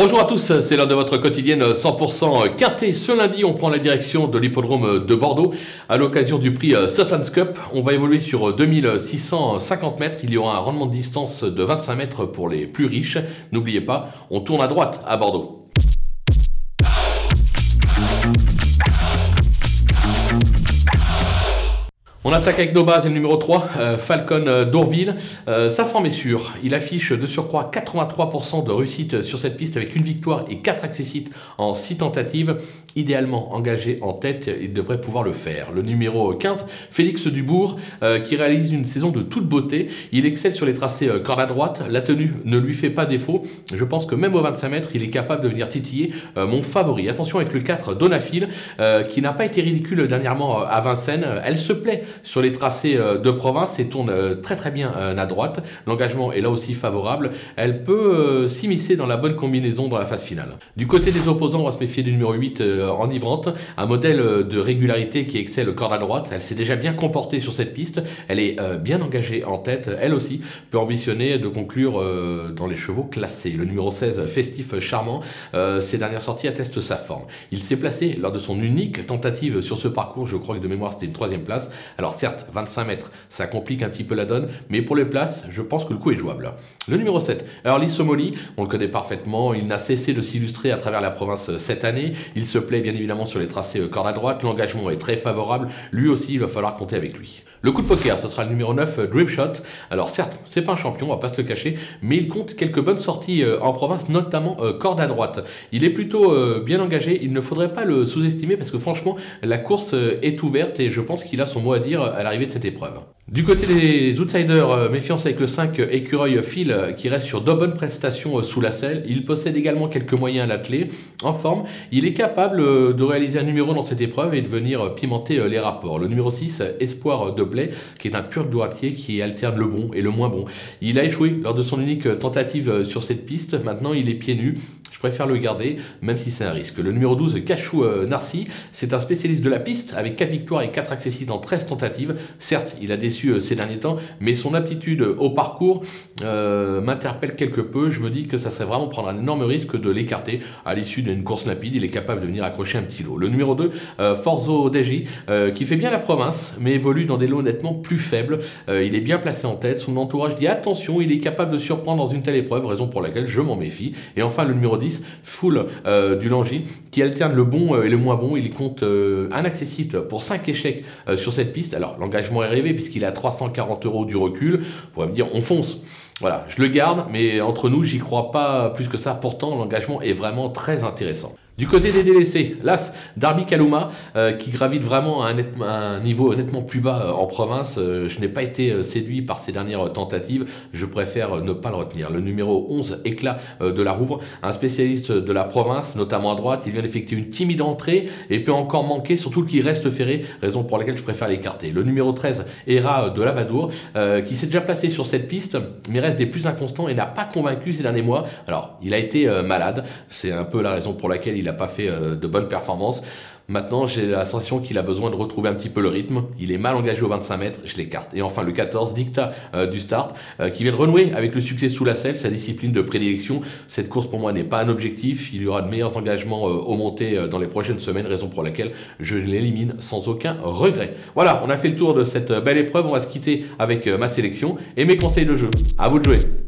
Bonjour à tous, c'est l'heure de votre quotidienne 100% quintet. Ce lundi, on prend la direction de l'hippodrome de Bordeaux à l'occasion du prix Sutton's Cup. On va évoluer sur 2650 mètres. Il y aura un rendement de distance de 25 mètres pour les plus riches. N'oubliez pas, on tourne à droite à Bordeaux. Attaque avec bases et le numéro 3, euh, Falcon euh, d'Orville. Euh, sa forme est sûre. Il affiche de surcroît 83% de réussite sur cette piste avec une victoire et 4 accessites en 6 tentatives. Idéalement engagé en tête, il devrait pouvoir le faire. Le numéro 15, Félix Dubourg, qui réalise une saison de toute beauté. Il excelle sur les tracés corde à droite. La tenue ne lui fait pas défaut. Je pense que même au 25 mètres, il est capable de venir titiller mon favori. Attention avec le 4, Donafil, qui n'a pas été ridicule dernièrement à Vincennes. Elle se plaît sur les tracés euh, de province et tourne euh, très très bien euh, à droite. L'engagement est là aussi favorable. Elle peut s'immiscer dans la bonne combinaison dans la phase finale. Du côté des opposants, on va se méfier du numéro 8 enivrante, un modèle de régularité qui excelle corde à droite. Elle s'est déjà bien comportée sur cette piste. Elle est bien engagée en tête. Elle aussi peut ambitionner de conclure dans les chevaux classés. Le numéro 16, festif charmant, ses dernières sorties attestent sa forme. Il s'est placé lors de son unique tentative sur ce parcours. Je crois que de mémoire c'était une troisième place. Alors certes, 25 mètres, ça complique un petit peu la donne, mais pour les places, je pense que le coup est jouable. Le numéro 7, alors Lissomoli, on le connaît parfaitement, il n'a cessé de s'illustrer à travers la province euh, cette année, il se plaît bien évidemment sur les tracés euh, corde à droite, l'engagement est très favorable, lui aussi il va falloir compter avec lui. Le coup de poker, ce sera le numéro 9, euh, Dreamshot. Alors certes, c'est pas un champion, on va pas se le cacher, mais il compte quelques bonnes sorties en province, notamment corde à droite. Il est plutôt bien engagé, il ne faudrait pas le sous-estimer parce que franchement, la course est ouverte et je pense qu'il a son mot à dire à l'arrivée de cette épreuve. Du côté des outsiders, euh, méfiance avec le 5 écureuil Phil euh, qui reste sur de bonnes prestations euh, sous la selle. Il possède également quelques moyens à l'attelé. En forme, il est capable de réaliser un numéro dans cette épreuve et de venir pimenter les rapports. Le numéro 6, Espoir de qui est un pur droitier qui alterne le bon et le moins bon. Il a échoué lors de son unique tentative sur cette piste. Maintenant, il est pieds nus. Je préfère le garder, même si c'est un risque. Le numéro 12, Cachou Narcy, c'est un spécialiste de la piste avec 4 victoires et 4 accessibles dans 13 tentatives. Certes, il a déçu euh, ces derniers temps, mais son aptitude au parcours euh, m'interpelle quelque peu. Je me dis que ça serait vraiment prendre un énorme risque de l'écarter à l'issue d'une course rapide. Il est capable de venir accrocher un petit lot. Le numéro 2, euh, Forzo Deji, qui fait bien la province, mais évolue dans des lots nettement plus faibles. il est bien placé en tête. Son entourage dit attention, il est capable de surprendre dans une telle épreuve, raison pour laquelle je m'en méfie. Et enfin, le numéro 10, Full du Langy, qui alterne le bon et le moins bon. Il compte un accessite pour 5 échecs sur cette piste. Alors, l'engagement est rêvé puisqu'il a 340 euros du recul. Vous pourrait me dire, on fonce. Voilà, je le garde, mais entre nous, j'y crois pas plus que ça. Pourtant, l'engagement est vraiment très intéressant. Du côté des délaissés, l'As Darby Kaluma, euh, qui gravite vraiment à un, niveau nettement plus bas euh, en province. Euh, je n'ai pas été séduit par ses dernières tentatives. Je préfère ne pas le retenir. Le numéro 11, Éclat de la Rouvre, un spécialiste de la province, notamment à droite. Il vient d'effectuer une timide entrée et peut encore manquer, surtout qui reste ferré, raison pour laquelle je préfère l'écarter. Le numéro 13, Hera de Lavadour, qui s'est déjà placé sur cette piste, mais reste des plus inconstants et n'a pas convaincu ces derniers mois. Alors, il a été malade. C'est un peu la raison pour laquelle il n'a pas fait euh, de bonnes performances. Maintenant, j'ai la sensation qu'il a besoin de retrouver un petit peu le rythme. Il est mal engagé au 25 mètres, je l'écarte. Et enfin, le 14, Dicta euh, du start, euh, qui vient de renouer avec le succès sous la selle, sa discipline de prédilection. Cette course, pour moi, n'est pas un objectif. Il y aura de meilleurs engagements au monté dans les prochaines semaines, raison pour laquelle je l'élimine sans aucun regret. Voilà, on a fait le tour de cette belle épreuve. On va se quitter avec ma sélection et mes conseils de jeu. À vous de jouer.